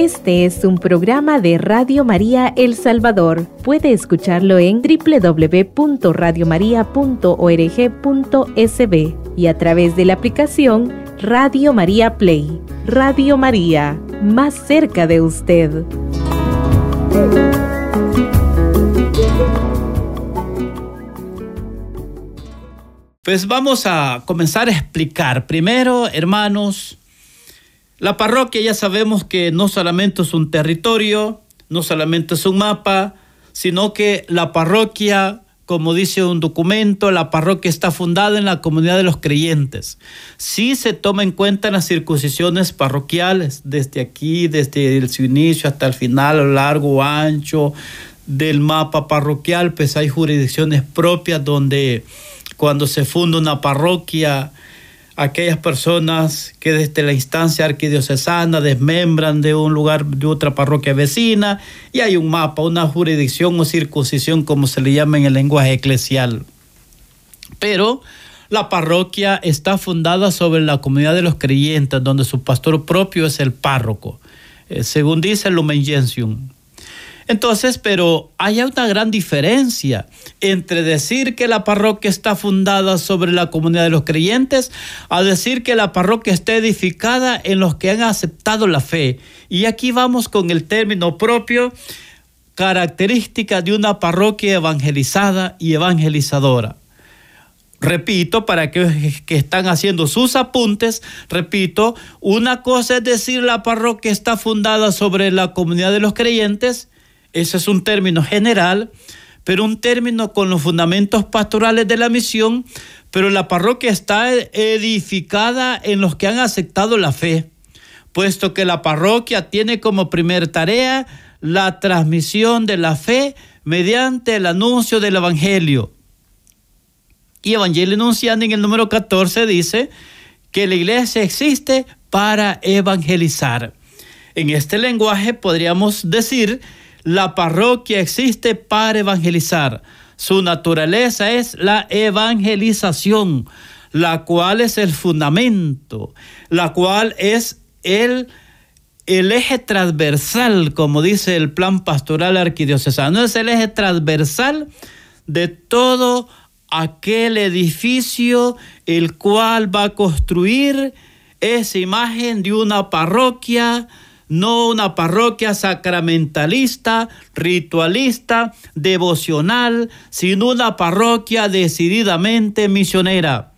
Este es un programa de Radio María El Salvador. Puede escucharlo en www.radiomaria.org.sb y a través de la aplicación Radio María Play. Radio María, más cerca de usted. Pues vamos a comenzar a explicar. Primero, hermanos, la parroquia ya sabemos que no solamente es un territorio, no solamente es un mapa, sino que la parroquia, como dice un documento, la parroquia está fundada en la comunidad de los creyentes. Sí se toma en cuenta las circuncisiones parroquiales, desde aquí, desde su inicio hasta el final, a lo largo ancho del mapa parroquial, pues hay jurisdicciones propias donde cuando se funda una parroquia, aquellas personas que desde la instancia arquidiocesana desmembran de un lugar, de otra parroquia vecina, y hay un mapa, una jurisdicción o circuncisión, como se le llama en el lenguaje eclesial. Pero la parroquia está fundada sobre la comunidad de los creyentes, donde su pastor propio es el párroco, eh, según dice Lumen Gentium. Entonces, pero hay una gran diferencia entre decir que la parroquia está fundada sobre la comunidad de los creyentes a decir que la parroquia está edificada en los que han aceptado la fe. Y aquí vamos con el término propio, característica de una parroquia evangelizada y evangelizadora. Repito, para aquellos que están haciendo sus apuntes, repito, una cosa es decir la parroquia está fundada sobre la comunidad de los creyentes ese es un término general, pero un término con los fundamentos pastorales de la misión, pero la parroquia está edificada en los que han aceptado la fe, puesto que la parroquia tiene como primer tarea la transmisión de la fe mediante el anuncio del Evangelio. Y Evangelio Enunciando en el número 14 dice que la iglesia existe para evangelizar. En este lenguaje podríamos decir la parroquia existe para evangelizar. Su naturaleza es la evangelización, la cual es el fundamento, la cual es el, el eje transversal, como dice el plan pastoral arquidiocesano, es el eje transversal de todo aquel edificio el cual va a construir esa imagen de una parroquia, no una parroquia sacramentalista, ritualista, devocional, sino una parroquia decididamente misionera.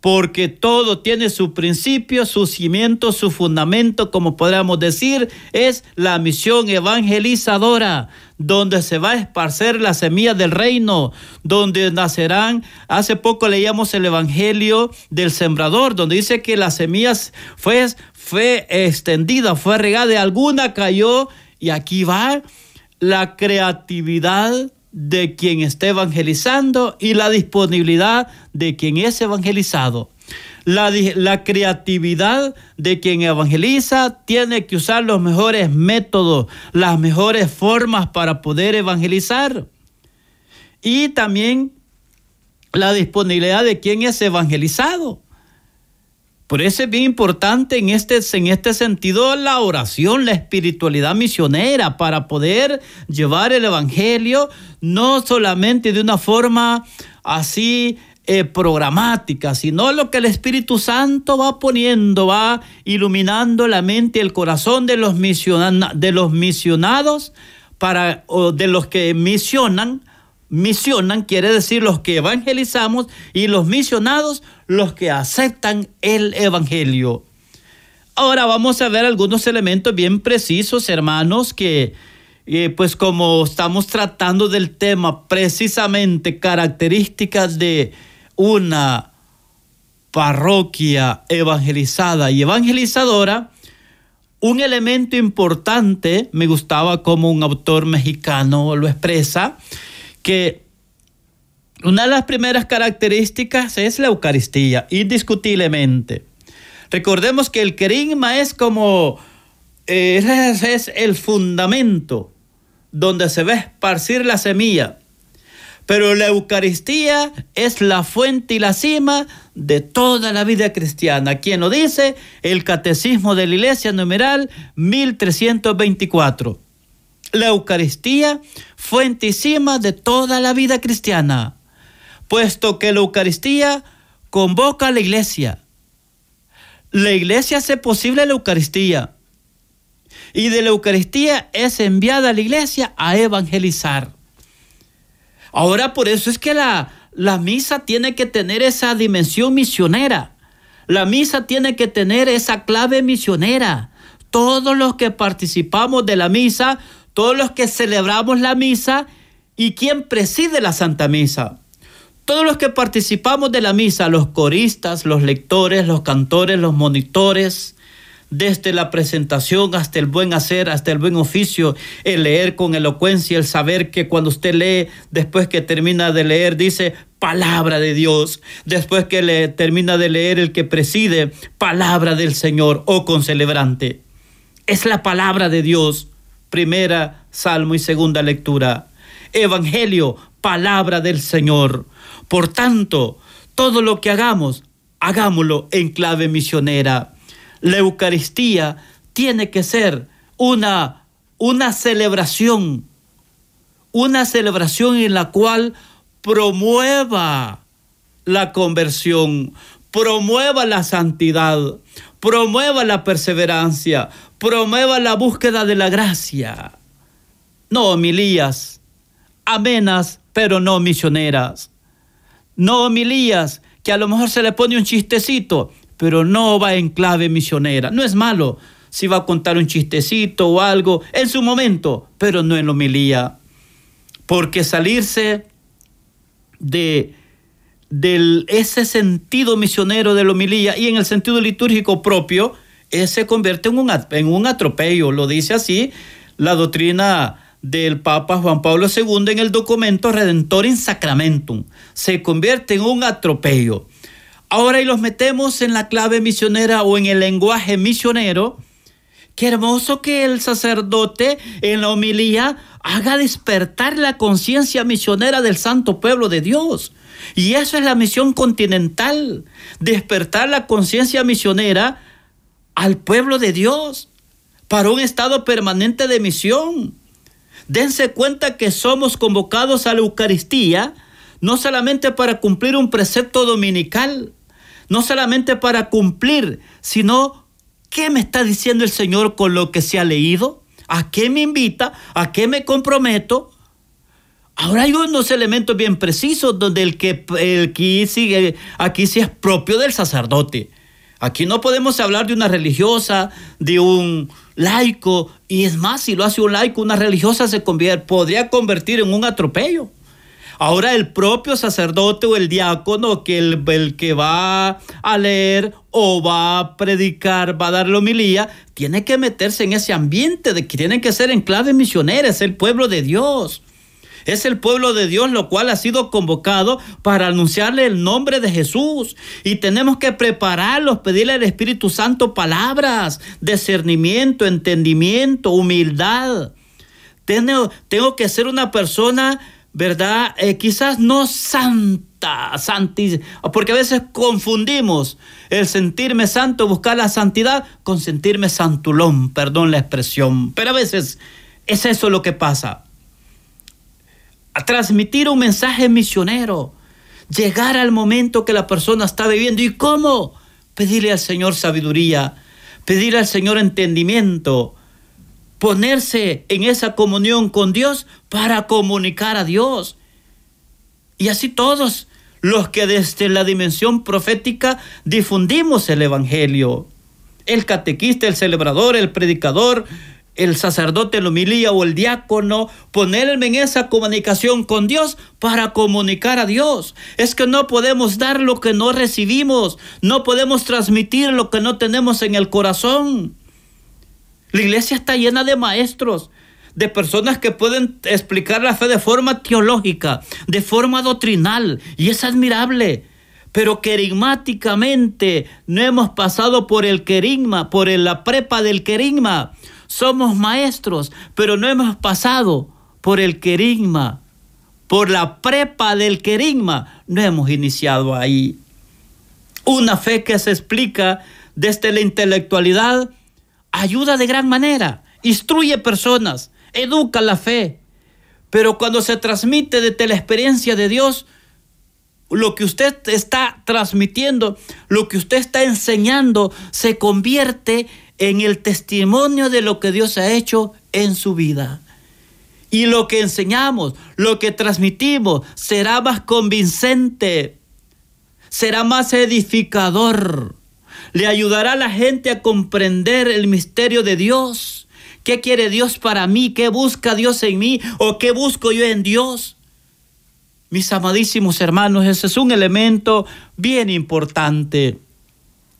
Porque todo tiene su principio, su cimiento, su fundamento, como podríamos decir, es la misión evangelizadora, donde se va a esparcer la semilla del reino, donde nacerán, hace poco leíamos el Evangelio del Sembrador, donde dice que las semillas fue, fue extendida, fue regada, alguna cayó, y aquí va la creatividad de quien está evangelizando y la disponibilidad de quien es evangelizado. La, la, creatividad de quien evangeliza tiene que usar los mejores métodos, las mejores formas para poder evangelizar. Y también la disponibilidad de quien es evangelizado. Por eso es bien importante en este, en este sentido la oración, la espiritualidad misionera para poder llevar el Evangelio no solamente de una forma así eh, programática, sino lo que el Espíritu Santo va poniendo, va iluminando la mente y el corazón de los, de los misionados, para, o de los que misionan misionan, quiere decir los que evangelizamos, y los misionados, los que aceptan el Evangelio. Ahora vamos a ver algunos elementos bien precisos, hermanos, que eh, pues como estamos tratando del tema precisamente características de una parroquia evangelizada y evangelizadora, un elemento importante, me gustaba como un autor mexicano lo expresa, que una de las primeras características es la Eucaristía, indiscutiblemente. Recordemos que el querigma es como, eh, es el fundamento donde se va a esparcir la semilla. Pero la Eucaristía es la fuente y la cima de toda la vida cristiana. ¿Quién lo dice? El Catecismo de la Iglesia numeral 1324. La Eucaristía, fuente y cima de toda la vida cristiana, puesto que la Eucaristía convoca a la Iglesia. La Iglesia hace posible la Eucaristía. Y de la Eucaristía es enviada a la Iglesia a evangelizar. Ahora por eso es que la, la misa tiene que tener esa dimensión misionera. La misa tiene que tener esa clave misionera. Todos los que participamos de la misa, todos los que celebramos la misa y quien preside la Santa Misa. Todos los que participamos de la misa, los coristas, los lectores, los cantores, los monitores, desde la presentación hasta el buen hacer, hasta el buen oficio, el leer con elocuencia, el saber que cuando usted lee, después que termina de leer, dice palabra de Dios, después que le termina de leer el que preside, palabra del Señor o con celebrante. Es la palabra de Dios, primera salmo y segunda lectura. Evangelio, palabra del Señor. Por tanto, todo lo que hagamos, hagámoslo en clave misionera la Eucaristía tiene que ser una, una celebración, una celebración en la cual promueva la conversión, promueva la santidad, promueva la perseverancia, promueva la búsqueda de la gracia. No homilías, amenas, pero no misioneras. No homilías, que a lo mejor se le pone un chistecito, pero no va en clave misionera. No es malo si va a contar un chistecito o algo en su momento, pero no en la homilía. Porque salirse de ese sentido misionero de la homilía y en el sentido litúrgico propio, se convierte en un, en un atropello. Lo dice así la doctrina del Papa Juan Pablo II en el documento Redentor in Sacramentum. Se convierte en un atropello. Ahora y los metemos en la clave misionera o en el lenguaje misionero. Qué hermoso que el sacerdote en la homilía haga despertar la conciencia misionera del santo pueblo de Dios. Y eso es la misión continental, despertar la conciencia misionera al pueblo de Dios para un estado permanente de misión. Dense cuenta que somos convocados a la Eucaristía no solamente para cumplir un precepto dominical, no solamente para cumplir, sino qué me está diciendo el Señor con lo que se ha leído, a qué me invita, a qué me comprometo. Ahora hay unos elementos bien precisos donde el que, el sigue, aquí sí es propio del sacerdote. Aquí no podemos hablar de una religiosa, de un laico, y es más, si lo hace un laico, una religiosa se convierte, podría convertir en un atropello. Ahora el propio sacerdote o el diácono, que el, que va a leer o va a predicar, va a dar la homilía, tiene que meterse en ese ambiente de que tiene que ser en clave el pueblo de Dios. Es el pueblo de Dios lo cual ha sido convocado para anunciarle el nombre de Jesús. Y tenemos que prepararlos, pedirle al Espíritu Santo palabras, discernimiento, entendimiento, humildad. Tengo, que ser una persona ¿verdad? Eh, quizás no santa, santi, porque a veces confundimos el sentirme santo, buscar la santidad, con sentirme santulón, perdón la expresión, pero a veces es eso lo que pasa. A transmitir un mensaje misionero, llegar al momento que la persona está viviendo. ¿Y cómo? Pedirle al Señor sabiduría, pedirle al Señor entendimiento, ponerse en esa comunión con Dios para comunicar a Dios. Y así todos los que desde la dimensión profética difundimos el Evangelio. El catequista, el celebrador, el predicador, el sacerdote, el homilía o el diácono, ponerme en esa comunicación con Dios para comunicar a Dios. Es que no podemos dar lo que no recibimos, no podemos transmitir lo que no tenemos en el corazón. La iglesia está llena de maestros, de personas que pueden explicar la fe de forma teológica, de forma doctrinal, y es admirable. Pero querigmáticamente no hemos pasado por el querigma, por la prepa del querigma. Somos maestros, pero no hemos pasado por el querigma, por la prepa del querigma, no hemos iniciado ahí. Una fe que se explica desde la intelectualidad ayuda de gran manera, instruye personas, educa la fe. Pero cuando se transmite desde la experiencia de Dios, lo que usted está transmitiendo, lo que usted está enseñando, se convierte en el testimonio de lo que Dios ha hecho en su vida. Y lo que enseñamos, lo que transmitimos, será más convincente, será más edificador, le ayudará a la gente a comprender el misterio de Dios. ¿Qué quiere Dios para mí? ¿Qué busca Dios en mí? ¿O qué busco yo en Dios? Mis amadísimos hermanos, ese es un elemento bien importante.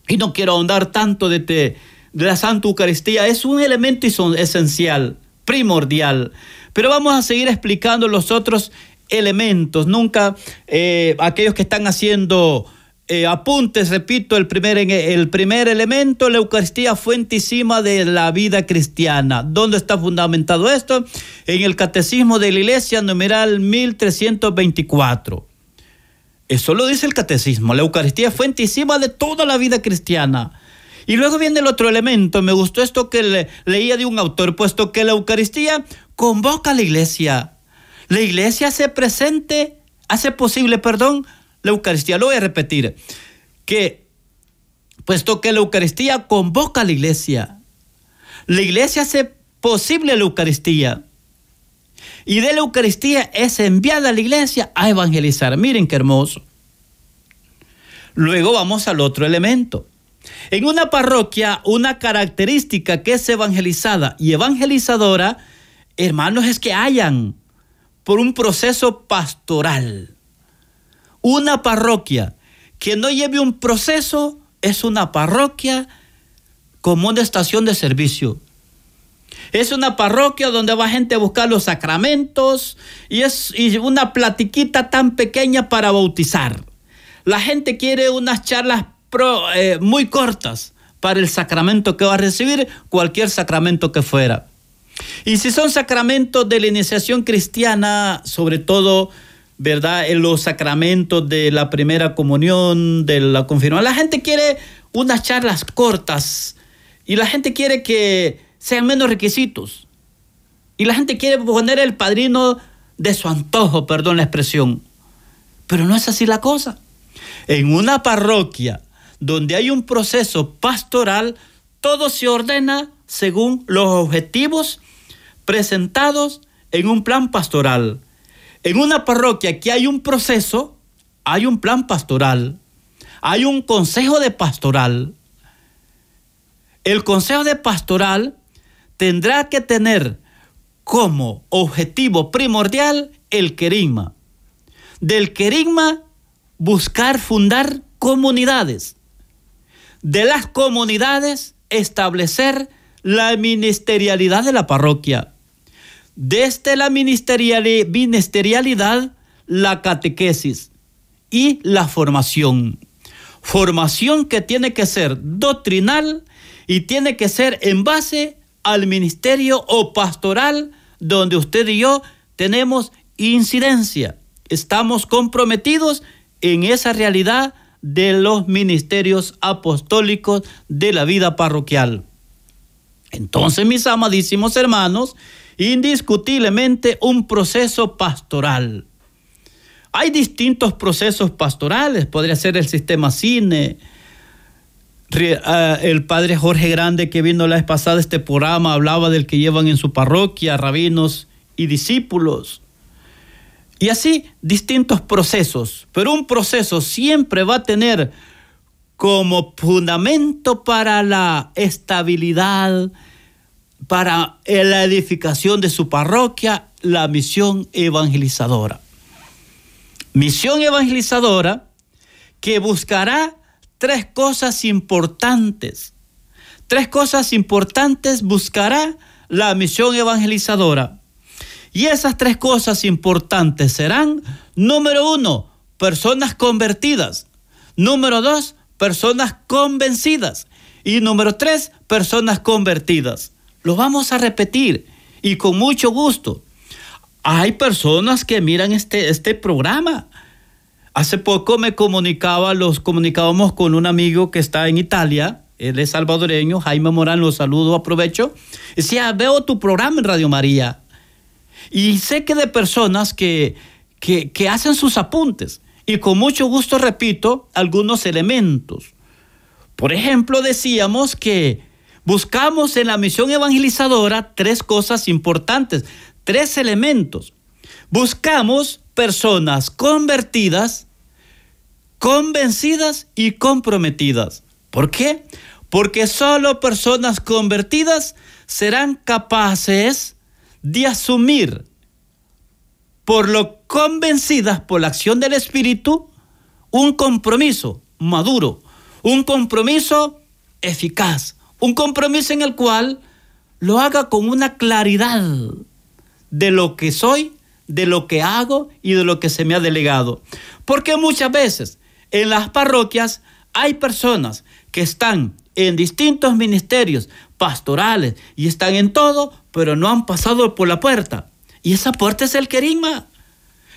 Y no quiero ahondar tanto de, de la Santa Eucaristía. Es un elemento esencial, primordial. Pero vamos a seguir explicando los otros elementos. Nunca eh, aquellos que están haciendo eh, apuntes, repito, el primer, el primer elemento, la Eucaristía fuentísima de la vida cristiana. ¿Dónde está fundamentado esto? En el Catecismo de la Iglesia, numeral 1324. Eso lo dice el Catecismo. La Eucaristía fuentísima de toda la vida cristiana. Y luego viene el otro elemento. Me gustó esto que leía de un autor, puesto que la Eucaristía convoca a la iglesia. La iglesia hace presente, hace posible, perdón, la Eucaristía. Lo voy a repetir, que puesto que la Eucaristía convoca a la iglesia, la iglesia hace posible la Eucaristía. Y de la Eucaristía es enviada a la iglesia a evangelizar. Miren qué hermoso. Luego vamos al otro elemento. En una parroquia, una característica que es evangelizada y evangelizadora hermanos, es que hayan por un proceso pastoral. Una parroquia que no lleve un proceso es una parroquia como una estación de servicio. Es una parroquia donde va gente a buscar los sacramentos y es una platiquita tan pequeña para bautizar. La gente quiere unas charlas eh, muy cortas para el sacramento que va a recibir, cualquier sacramento que fuera. Y si son sacramentos de la iniciación cristiana, sobre todo, ¿verdad? En los sacramentos de la primera comunión, de la confirmación, la gente quiere unas charlas cortas y la gente quiere que sean menos requisitos. Y la gente quiere poner el padrino de su antojo, perdón la expresión. Pero no es así la cosa. En una parroquia donde hay un proceso pastoral, todo se ordena según los objetivos presentados en un plan pastoral. En una parroquia que hay un proceso, hay un plan pastoral, hay un consejo de pastoral. El consejo de pastoral tendrá que tener como objetivo primordial el querigma. Del querigma buscar fundar comunidades. De las comunidades establecer la ministerialidad de la parroquia. Desde la ministerialidad, la catequesis y la formación. Formación que tiene que ser doctrinal y tiene que ser en base al ministerio o pastoral donde usted y yo tenemos incidencia. Estamos comprometidos en esa realidad de los ministerios apostólicos de la vida parroquial. Entonces, mis amadísimos hermanos, indiscutiblemente un proceso pastoral. Hay distintos procesos pastorales, podría ser el sistema cine. Ah, el padre Jorge Grande que vino la vez pasada este programa hablaba del que llevan en su parroquia rabinos y discípulos. Y así distintos procesos, pero un proceso siempre va a tener como fundamento para la estabilidad, para la edificación de su parroquia, la misión evangelizadora. Misión evangelizadora que buscará tres cosas importantes. Tres cosas importantes buscará la misión evangelizadora. Y esas tres cosas importantes serán, número uno, personas convertidas. Número dos, personas convencidas. Y número tres, personas convertidas. Lo vamos a repetir y con mucho gusto. hay personas que miran este, este programa. Hace poco me comunicaba, los comunicábamos con un amigo que está en Italia, él es salvadoreño, Jaime Morán, lo saludo, aprovecho. Decía, veo tu programa en Radio María. Y sé que de personas que, que, que hacen sus apuntes. Y con mucho gusto repito algunos elementos. Por ejemplo, decíamos que buscamos en la misión evangelizadora tres cosas importantes, tres elementos. Buscamos personas convertidas, convencidas y comprometidas. ¿Por qué? Porque solo personas convertidas serán capaces de asumir, por lo convencidas por la acción del Espíritu, un compromiso maduro, un compromiso eficaz, un compromiso en el cual lo haga con una claridad de lo que soy, de lo que hago y de lo que se me ha delegado. Porque muchas veces en las parroquias hay personas que están en distintos ministerios pastorales y están en todo, pero no han pasado por la puerta. Y esa puerta es el querigma.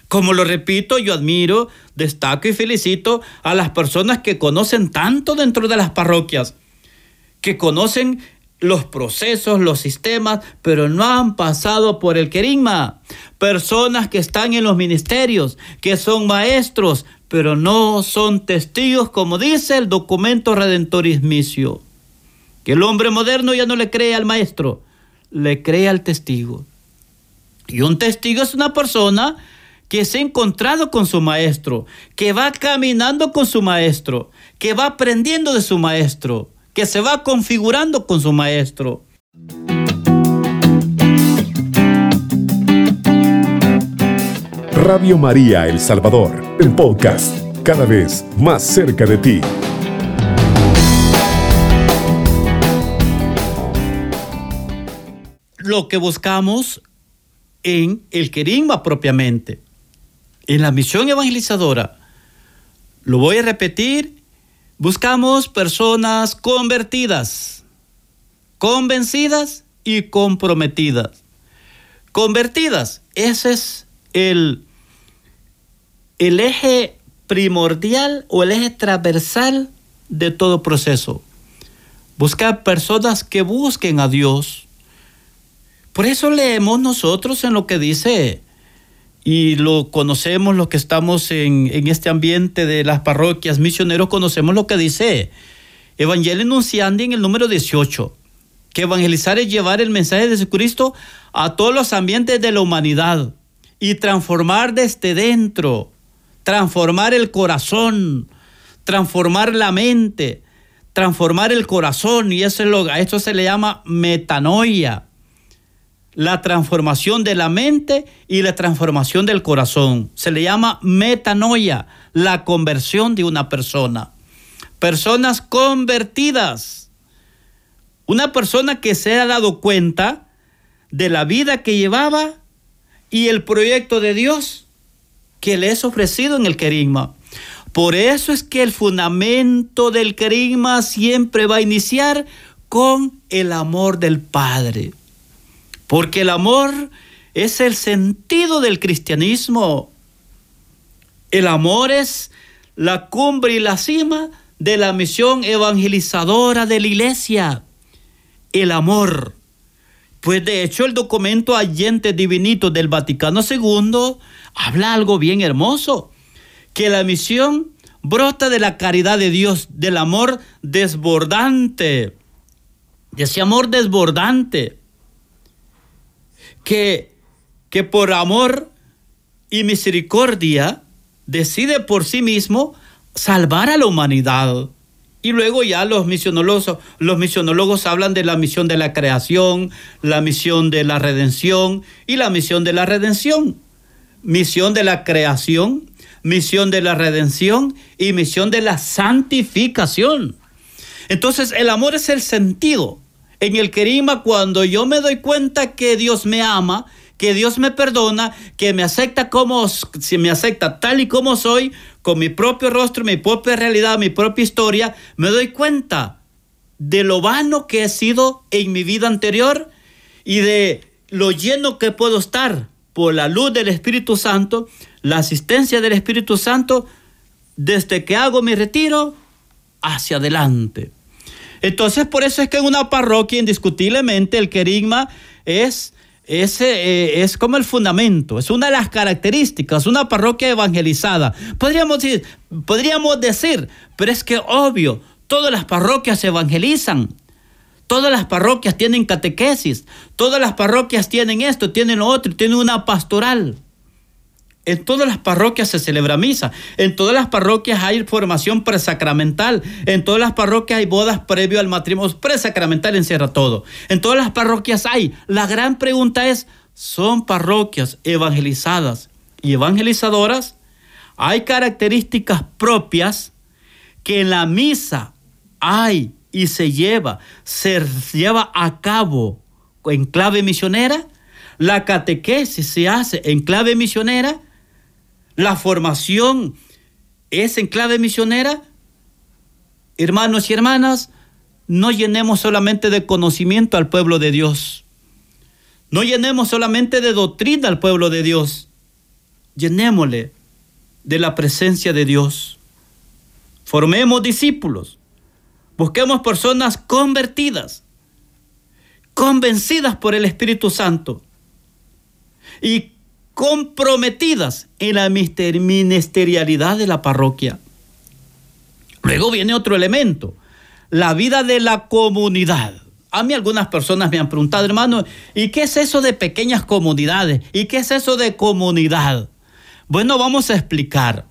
Como lo repito, yo admiro, destaco y felicito a las personas que conocen tanto dentro de las parroquias, que conocen los procesos, los sistemas, pero no han pasado por el querigma. Personas que están en los ministerios, que son maestros, pero no son testigos, como dice el documento Redentorismicio. Que el hombre moderno ya no le cree al maestro, le cree al testigo. Y un testigo es una persona que se ha encontrado con su maestro, que va caminando con su maestro, que va aprendiendo de su maestro, que se va configurando con su maestro. Radio María El Salvador, el podcast, cada vez más cerca de ti. Lo que buscamos en el querigma propiamente, en la misión evangelizadora, lo voy a repetir, buscamos personas convertidas, convencidas y comprometidas. Convertidas, ese es el, el eje primordial o el eje transversal de todo proceso. Buscar personas que busquen a Dios. Por eso leemos nosotros en lo que dice y lo conocemos los que estamos en, este ambiente de las parroquias misioneros, conocemos lo que dice Evangelio Enunciandi en el número 18, que evangelizar es llevar el mensaje de Jesucristo a todos los ambientes de la humanidad y transformar desde dentro, transformar el corazón, transformar la mente, transformar el corazón, y eso es lo, a esto se le llama metanoia, la transformación de la mente y la transformación del corazón. Se le llama metanoia, la conversión de una persona. Personas convertidas. Una persona que se ha dado cuenta de la vida que llevaba y el proyecto de Dios que le es ofrecido en el querigma. Por eso es que el fundamento del querigma siempre va a iniciar con el amor del Padre. Porque el amor es el sentido del cristianismo. El amor es la cumbre y la cima de la misión evangelizadora de la iglesia. El amor. Pues de hecho el documento Allente Divinito del Vaticano II habla algo bien hermoso, que la misión brota de la caridad de Dios, del amor desbordante, de ese amor desbordante, que, que por amor y misericordia decide por sí mismo salvar a la humanidad. Y luego ya los misionólogos, los misionólogos hablan de la misión de la creación, la misión de la redención y la misión de la redención. Misión de la creación, misión de la redención y misión de la santificación. Entonces el amor es el sentido. En el querima cuando yo me doy cuenta que Dios me ama, que Dios me perdona, que me acepta como, si me acepta tal y como soy, con mi propio rostro, mi propia realidad, mi propia historia, me doy cuenta de lo vano que he sido en mi vida anterior y de lo lleno que puedo estar por la luz del Espíritu Santo, la asistencia del Espíritu Santo, desde que hago mi retiro hacia adelante. Entonces, por eso es que en una parroquia, indiscutiblemente, el querigma es, es, eh, es como el fundamento, es una de las características, una parroquia evangelizada. Podríamos decir, podríamos decir, pero es que obvio, todas las parroquias evangelizan. Todas las parroquias tienen catequesis, todas las parroquias tienen esto, tienen lo otro, tienen una pastoral. En todas las parroquias se celebra misa. En todas las parroquias hay formación presacramental. En todas las parroquias hay bodas previo al matrimonio. Presacramental encierra todo. En todas las parroquias hay. La gran pregunta es, ¿son parroquias evangelizadas y evangelizadoras? Hay características propias que en la misa hay y se lleva, se lleva a cabo en clave misionera. La catequesis se hace en clave misionera la formación es en clave misionera. Hermanos y hermanas, no llenemos solamente de conocimiento al pueblo de Dios. No llenemos solamente de doctrina al pueblo de Dios. Llenémosle de la presencia de Dios. Formemos discípulos. Busquemos personas convertidas, convencidas por el Espíritu Santo y comprometidas en la ministerialidad de la parroquia. Luego viene otro elemento, la vida de la comunidad. A mí algunas personas me han preguntado, hermano, ¿y qué es eso de pequeñas comunidades? ¿Y qué es eso de comunidad? Bueno, vamos a explicar.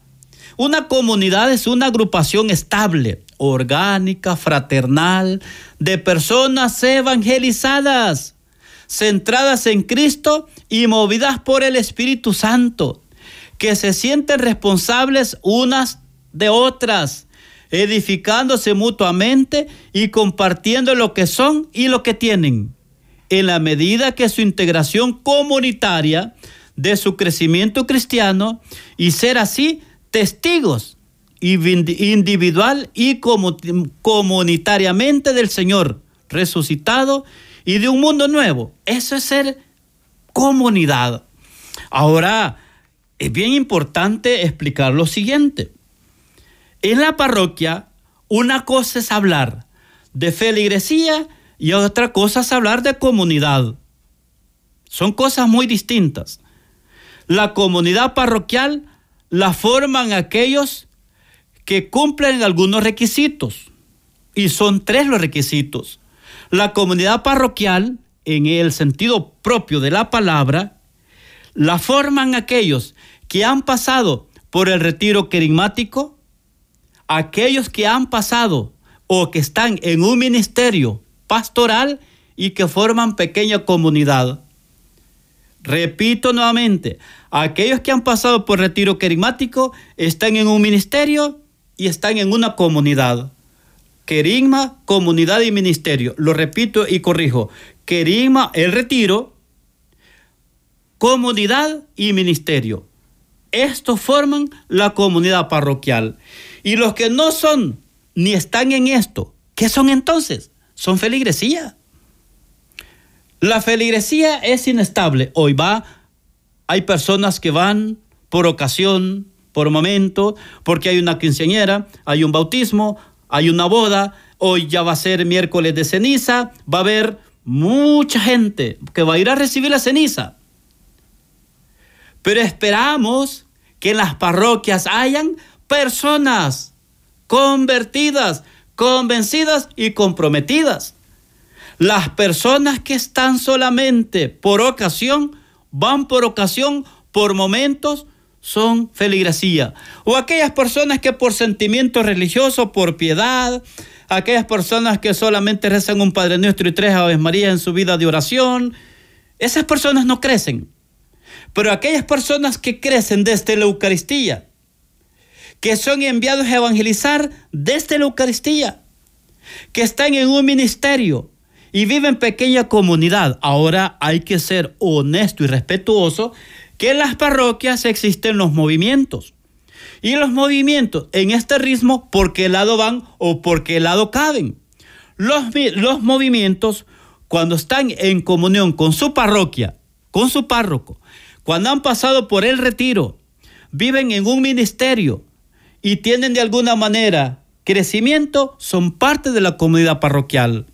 Una comunidad es una agrupación estable, orgánica, fraternal, de personas evangelizadas centradas en Cristo y movidas por el Espíritu Santo, que se sienten responsables unas de otras, edificándose mutuamente y compartiendo lo que son y lo que tienen, en la medida que su integración comunitaria de su crecimiento cristiano y ser así testigos individual y comunitariamente del Señor resucitado y de un mundo nuevo. Eso es ser comunidad. Ahora, es bien importante explicar lo siguiente. En la parroquia, una cosa es hablar de feligresía y otra cosa es hablar de comunidad. Son cosas muy distintas. La comunidad parroquial la forman aquellos que cumplen algunos requisitos. Y son tres los requisitos. La comunidad parroquial, en el sentido propio de la palabra, la forman aquellos que han pasado por el retiro querigmático, aquellos que han pasado o que están en un ministerio pastoral y que forman pequeña comunidad. Repito nuevamente, aquellos que han pasado por retiro querigmático están en un ministerio y están en una comunidad. Querigma, comunidad y ministerio. Lo repito y corrijo. Querigma, el retiro, comunidad y ministerio. Estos forman la comunidad parroquial. Y los que no son ni están en esto, ¿qué son entonces? Son feligresía. La feligresía es inestable. Hoy va, hay personas que van por ocasión, por momento, porque hay una quinceañera, hay un bautismo, hay una boda, hoy ya va a ser miércoles de ceniza, va a haber mucha gente que va a ir a recibir la ceniza. Pero esperamos que en las parroquias hayan personas convertidas, convencidas y comprometidas. Las personas que están solamente por ocasión, van por ocasión, por momentos, son feligresía. O aquellas personas que por sentimiento religioso, por piedad, aquellas personas que solamente rezan un Padre Nuestro y tres Aves María en su vida de oración, esas personas no crecen. Pero aquellas personas que crecen desde la Eucaristía, que son enviados a evangelizar desde la Eucaristía, que están en un ministerio y viven pequeña comunidad, ahora hay que ser honesto y respetuoso que en las parroquias existen los movimientos. Y los movimientos en este ritmo, ¿por qué lado van o por qué lado caben? Los, los movimientos, cuando están en comunión con su parroquia, con su párroco, cuando han pasado por el retiro, viven en un ministerio y tienen de alguna manera crecimiento, son parte de la comunidad parroquial.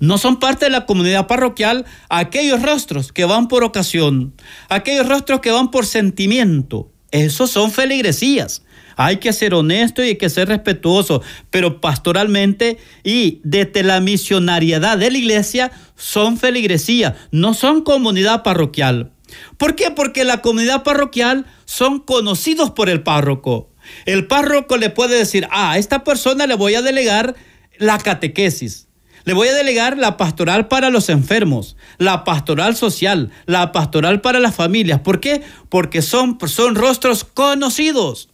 No son parte de la comunidad parroquial aquellos rostros que van por ocasión, aquellos rostros que van por sentimiento. Esos son feligresías. Hay que ser honesto y hay que ser respetuoso, pero pastoralmente y desde la misionariedad de la iglesia son feligresía, no son comunidad parroquial. ¿Por qué? Porque la comunidad parroquial son conocidos por el párroco. El párroco le puede decir, ah, a esta persona le voy a delegar la catequesis. Le voy a delegar la pastoral para los enfermos, la pastoral social, la pastoral para las familias. ¿Por qué? Porque son, son rostros conocidos.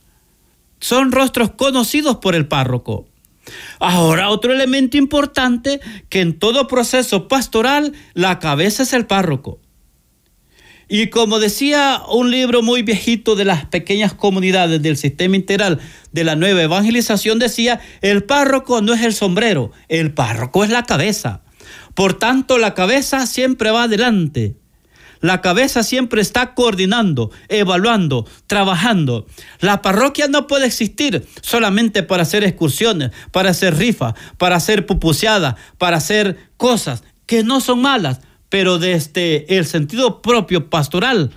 Son rostros conocidos por el párroco. Ahora, otro elemento importante, que en todo proceso pastoral, la cabeza es el párroco. Y como decía un libro muy viejito de las pequeñas comunidades del sistema integral de la nueva evangelización, decía, el párroco no es el sombrero, el párroco es la cabeza. Por tanto, la cabeza siempre va adelante. La cabeza siempre está coordinando, evaluando, trabajando. La parroquia no puede existir solamente para hacer excursiones, para hacer rifas, para hacer pupuseadas, para hacer cosas que no son malas, pero desde el sentido propio pastoral,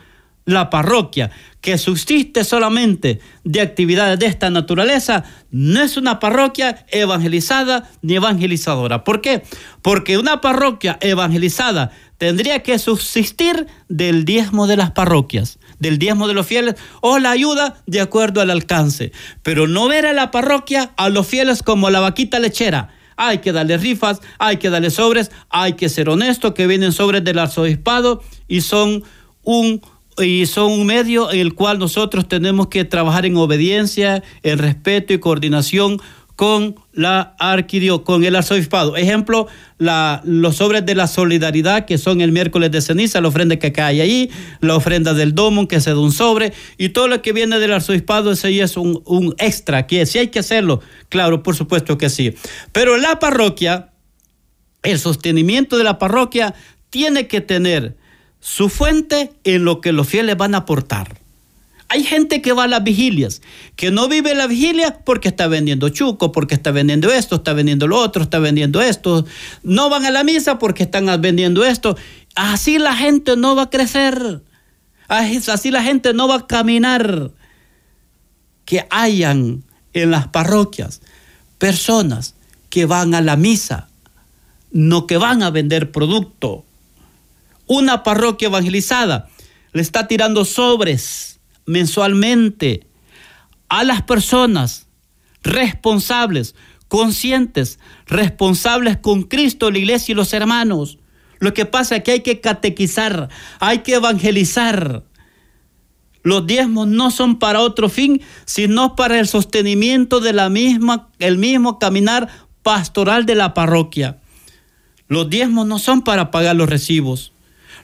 la parroquia, que subsiste solamente de actividades de esta naturaleza, no es una parroquia evangelizada ni evangelizadora. ¿Por qué? Porque una parroquia evangelizada tendría que subsistir del diezmo de las parroquias, del diezmo de los fieles o la ayuda de acuerdo al alcance, pero no ver a la parroquia, a los fieles como la vaquita lechera hay que darle rifas, hay que darle sobres, hay que ser honesto, que vienen sobres del arzobispado y son un y son un medio en el cual nosotros tenemos que trabajar en obediencia, en respeto y coordinación con la arquidio, con el arzobispado. Ejemplo, la, los sobres de la solidaridad, que son el miércoles de ceniza, la ofrenda que cae ahí, la ofrenda del domo, que se da un sobre, y todo lo que viene del arzobispado, ese es un, un extra, que si hay que hacerlo, claro, por supuesto que sí. Pero la parroquia, el sostenimiento de la parroquia, tiene que tener su fuente en lo que los fieles van a aportar. Hay gente que va a las vigilias, que no vive la vigilia porque está vendiendo chuco, porque está vendiendo esto, está vendiendo lo otro, está vendiendo esto. No van a la misa porque están vendiendo esto. Así la gente no va a crecer. Así la gente no va a caminar. Que hayan en las parroquias personas que van a la misa, no que van a vender producto. Una parroquia evangelizada le está tirando sobres mensualmente a las personas responsables, conscientes, responsables con Cristo, la iglesia y los hermanos. Lo que pasa es que hay que catequizar, hay que evangelizar. Los diezmos no son para otro fin, sino para el sostenimiento de la misma, el mismo caminar pastoral de la parroquia. Los diezmos no son para pagar los recibos.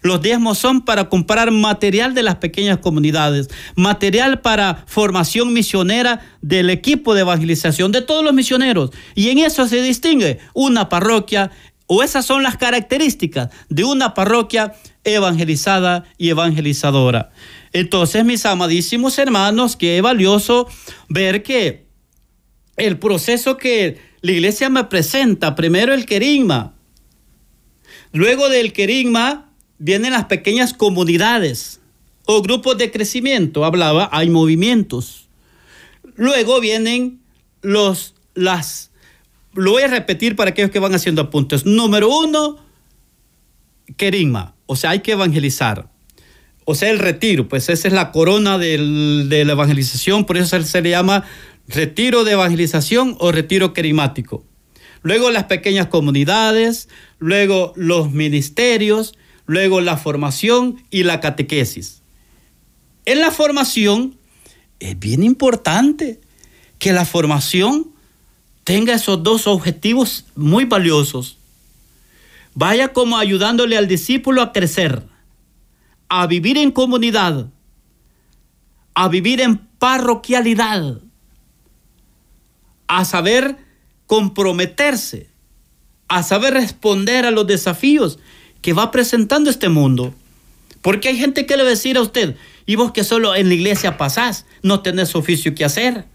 Los diezmos son para comprar material de las pequeñas comunidades, material para formación misionera del equipo de evangelización de todos los misioneros. Y en eso se distingue una parroquia, o esas son las características de una parroquia evangelizada y evangelizadora. Entonces, mis amadísimos hermanos, qué valioso ver que el proceso que la iglesia me presenta, primero el querigma, luego del querigma vienen las pequeñas comunidades o grupos de crecimiento. Hablaba, hay movimientos. Luego vienen los, las, lo voy a repetir para aquellos que van haciendo apuntes. Número uno, querigma, o sea, hay que evangelizar. O sea, el retiro, pues esa es la corona de la evangelización, por eso se le llama retiro de evangelización o retiro querigmático. Luego las pequeñas comunidades, luego los ministerios, luego la formación y la catequesis. En la formación es bien importante que la formación tenga esos dos objetivos muy valiosos. Vaya como ayudándole al discípulo a crecer, a vivir en comunidad, a vivir en parroquialidad, a saber comprometerse, a saber responder a los desafíos que va presentando este mundo. Porque hay gente que le va a decir a usted, y vos que solo en la iglesia pasás, no tenés oficio que hacer.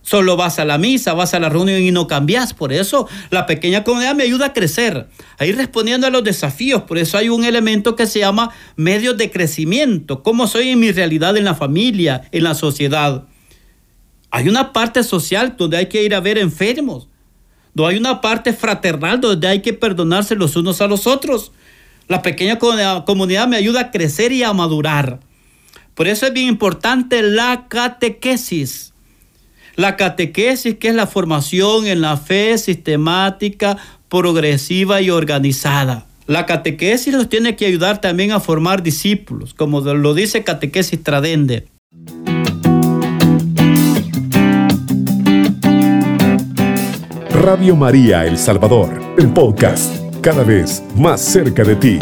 Solo vas a la misa, vas a la reunión y no cambias. Por eso la pequeña comunidad me ayuda a crecer, a ir respondiendo a los desafíos. Por eso hay un elemento que se llama medios de crecimiento. ¿Cómo soy en mi realidad en la familia, en la sociedad? Hay una parte social donde hay que ir a ver enfermos. Donde hay una parte fraternal donde hay que perdonarse los unos a los otros. La pequeña comunidad me ayuda a crecer y a madurar. Por eso es bien importante la catequesis. La catequesis, que es la formación en la fe sistemática, progresiva y organizada. La catequesis nos tiene que ayudar también a formar discípulos, como lo dice Catequesis Tradende. Radio María El Salvador, el podcast, cada vez más cerca de ti.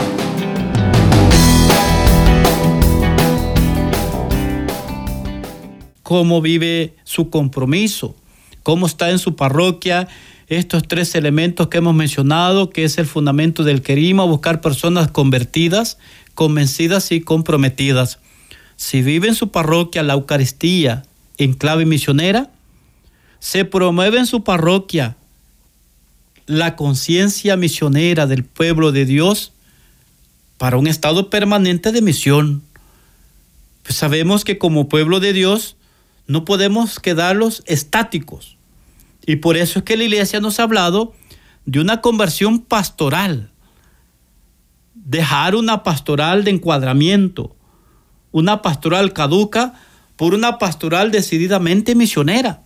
cómo vive su compromiso, cómo está en su parroquia estos tres elementos que hemos mencionado, que es el fundamento del querima, buscar personas convertidas, convencidas y comprometidas. Si vive en su parroquia la Eucaristía en clave misionera, se promueve en su parroquia la conciencia misionera del pueblo de Dios para un estado permanente de misión. Pues sabemos que como pueblo de Dios no podemos quedarlos estáticos. Y por eso es que la iglesia nos ha hablado de una conversión pastoral. Dejar una pastoral de encuadramiento, una pastoral caduca por una pastoral decididamente misionera.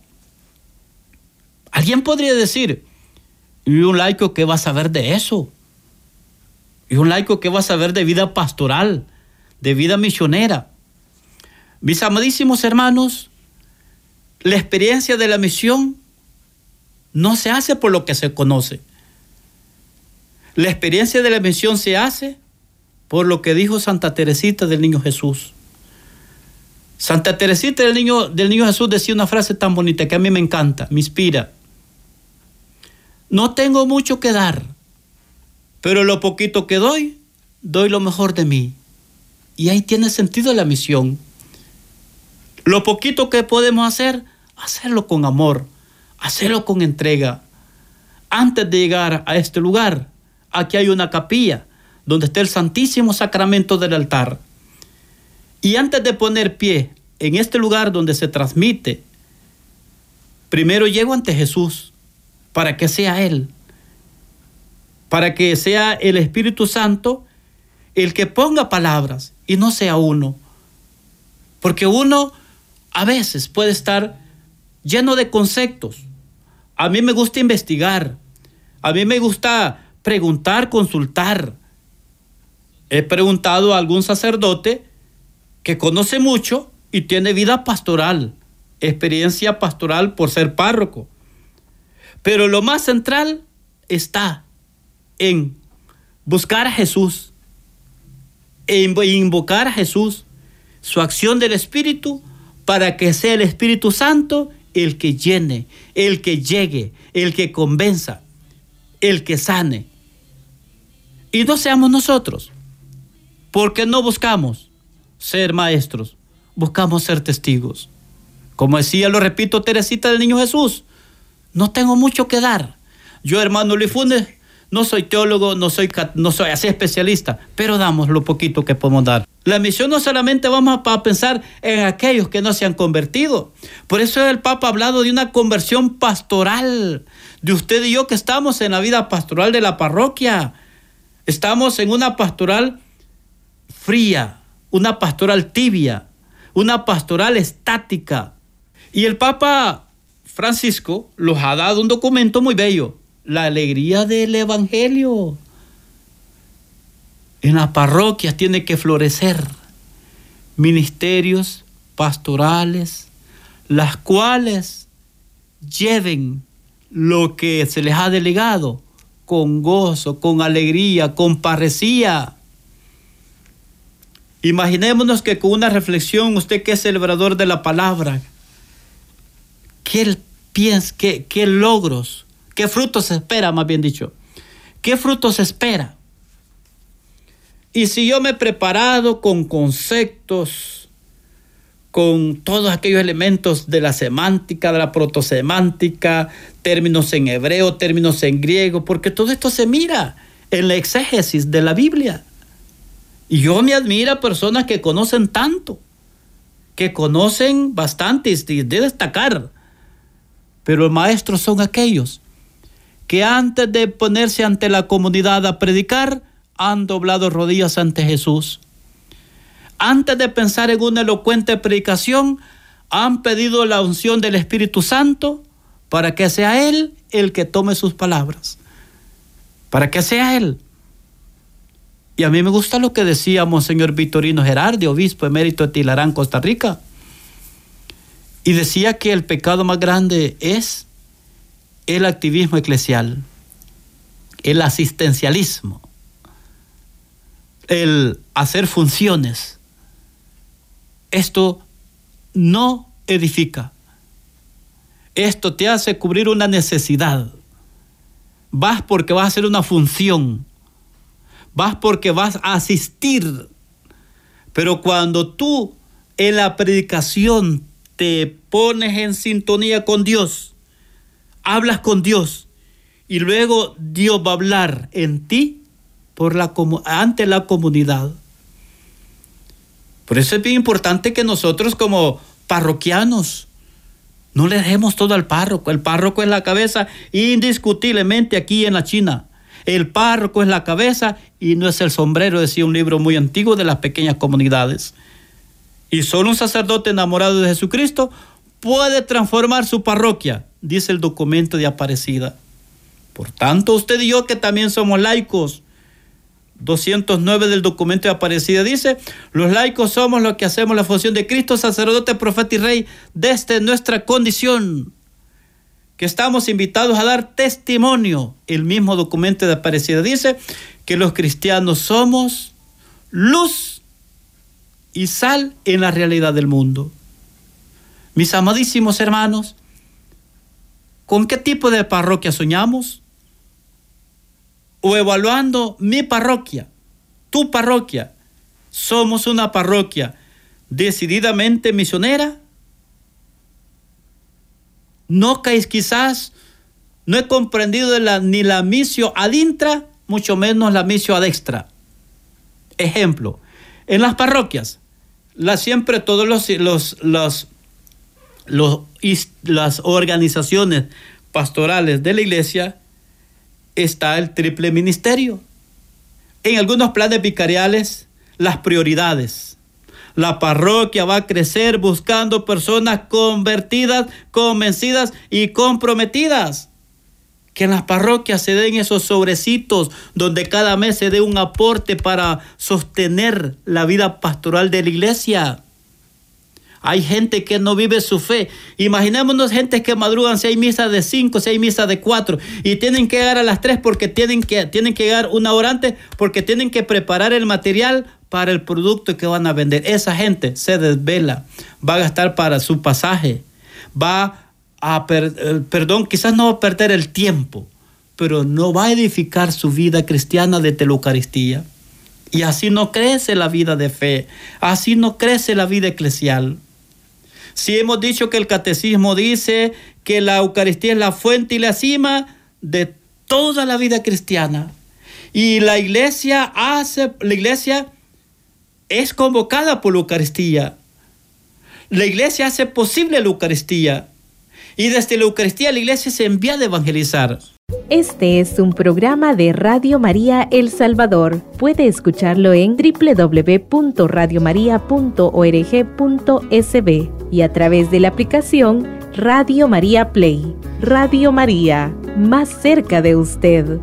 Alguien podría decir, ¿y un laico qué va a saber de eso? ¿Y un laico qué va a saber de vida pastoral, de vida misionera? Mis amadísimos hermanos, la experiencia de la misión no se hace por lo que se conoce. La experiencia de la misión se hace por lo que dijo Santa Teresita del Niño Jesús. Santa Teresita del Niño, del Niño Jesús decía una frase tan bonita que a mí me encanta, me inspira. No tengo mucho que dar, pero lo poquito que doy, doy lo mejor de mí. Y ahí tiene sentido la misión. Lo poquito que podemos hacer, hacerlo con amor, hacerlo con entrega. Antes de llegar a este lugar, aquí hay una capilla donde está el Santísimo Sacramento del altar. Y antes de poner pie en este lugar donde se transmite, primero llego ante Jesús para que sea Él, para que sea el Espíritu Santo el que ponga palabras y no sea uno. Porque uno a veces puede estar lleno de conceptos. A mí me gusta investigar. A mí me gusta preguntar, consultar. He preguntado a algún sacerdote que conoce mucho y tiene vida pastoral, experiencia pastoral por ser párroco. Pero lo más central está en buscar a Jesús, en invocar a Jesús, su acción del Espíritu, para que sea el Espíritu Santo el que llene, el que llegue, el que convenza, el que sane. Y no seamos nosotros, porque no buscamos ser maestros, buscamos ser testigos. Como decía, lo repito, Teresita del Niño Jesús, no tengo mucho que dar. Yo, hermano Luis no soy teólogo, no soy, no soy así especialista, pero damos lo poquito que podemos dar. La misión no solamente vamos a pensar en aquellos que no se han convertido. Por eso el Papa ha hablado de una conversión pastoral, de usted y yo que estamos en la vida pastoral de la parroquia. Estamos en una pastoral fría, una pastoral tibia, una pastoral estática. Y el Papa Francisco los ha dado un documento muy bello la alegría del Evangelio. En las parroquias tiene que florecer ministerios pastorales, las cuales lleven lo que se les ha delegado con gozo, con alegría, con parresía. Imaginémonos que con una reflexión, usted que es celebrador de la palabra, ¿qué, piensa, qué, qué logros ¿Qué frutos espera, más bien dicho? ¿Qué frutos espera? Y si yo me he preparado con conceptos, con todos aquellos elementos de la semántica, de la protosemántica, términos en hebreo, términos en griego, porque todo esto se mira en la exégesis de la Biblia. Y yo me admiro a personas que conocen tanto, que conocen bastante y de destacar. Pero maestros son aquellos que antes de ponerse ante la comunidad a predicar, han doblado rodillas ante Jesús. Antes de pensar en una elocuente predicación, han pedido la unción del Espíritu Santo para que sea Él el que tome sus palabras. Para que sea Él. Y a mí me gusta lo que decía Monseñor Victorino Gerardi, obispo emérito de Tilarán, Costa Rica. Y decía que el pecado más grande es el activismo eclesial, el asistencialismo el hacer funciones, esto no edifica. Esto te hace cubrir una necesidad. Vas porque vas a hacer una función. Vas porque vas a asistir. Pero cuando tú en la predicación te pones en sintonía con Dios, hablas con Dios y luego Dios va a hablar en ti, por la, ante la comunidad. Por eso es bien importante que nosotros como parroquianos no le dejemos todo al párroco. El párroco es la cabeza indiscutiblemente aquí en la China. El párroco es la cabeza y no es el sombrero, decía un libro muy antiguo de las pequeñas comunidades. Y solo un sacerdote enamorado de Jesucristo puede transformar su parroquia, dice el documento de Aparecida. Por tanto, usted y yo que también somos laicos, 209 del documento de Aparecida dice, los laicos somos los que hacemos la función de Cristo, sacerdote, profeta y rey desde nuestra condición, que estamos invitados a dar testimonio. El mismo documento de Aparecida dice que los cristianos somos luz y sal en la realidad del mundo. Mis amadísimos hermanos, ¿con qué tipo de parroquia soñamos? o evaluando mi parroquia, tu parroquia, somos una parroquia decididamente misionera. No caes quizás, no he comprendido ni la misio ad intra, mucho menos la misio ad extra. Ejemplo, en las parroquias, la, siempre todos los, los, los, las organizaciones pastorales de la iglesia está el triple ministerio. En algunos planes vicariales, las prioridades. La parroquia va a crecer buscando personas convertidas, convencidas y comprometidas. Que en las parroquias se den esos sobrecitos donde cada mes se dé un aporte para sostener la vida pastoral de la iglesia. Hay gente que no vive su fe. Imaginémonos gente que madrugan si hay misa de 5, si hay misa de 4 y tienen que llegar a las 3 porque tienen que, tienen que llegar una hora antes porque tienen que preparar el material para el producto que van a vender. Esa gente se desvela, va a gastar para su pasaje, va a, eh, perdón, quizás no va a perder el tiempo, pero no va a edificar su vida cristiana de la Eucaristía. Y así no crece la vida de fe, así no crece la vida eclesial. Si hemos dicho que el catecismo dice que la Eucaristía es la fuente y la cima de toda la vida cristiana. Y la iglesia hace, la iglesia es convocada por la Eucaristía. La iglesia hace posible la Eucaristía. Y desde la Eucaristía la iglesia se envía a evangelizar. Este es un programa de Radio María El Salvador. Puede escucharlo en www.radiomaria.org.sb y a través de la aplicación Radio María Play. Radio María, más cerca de usted.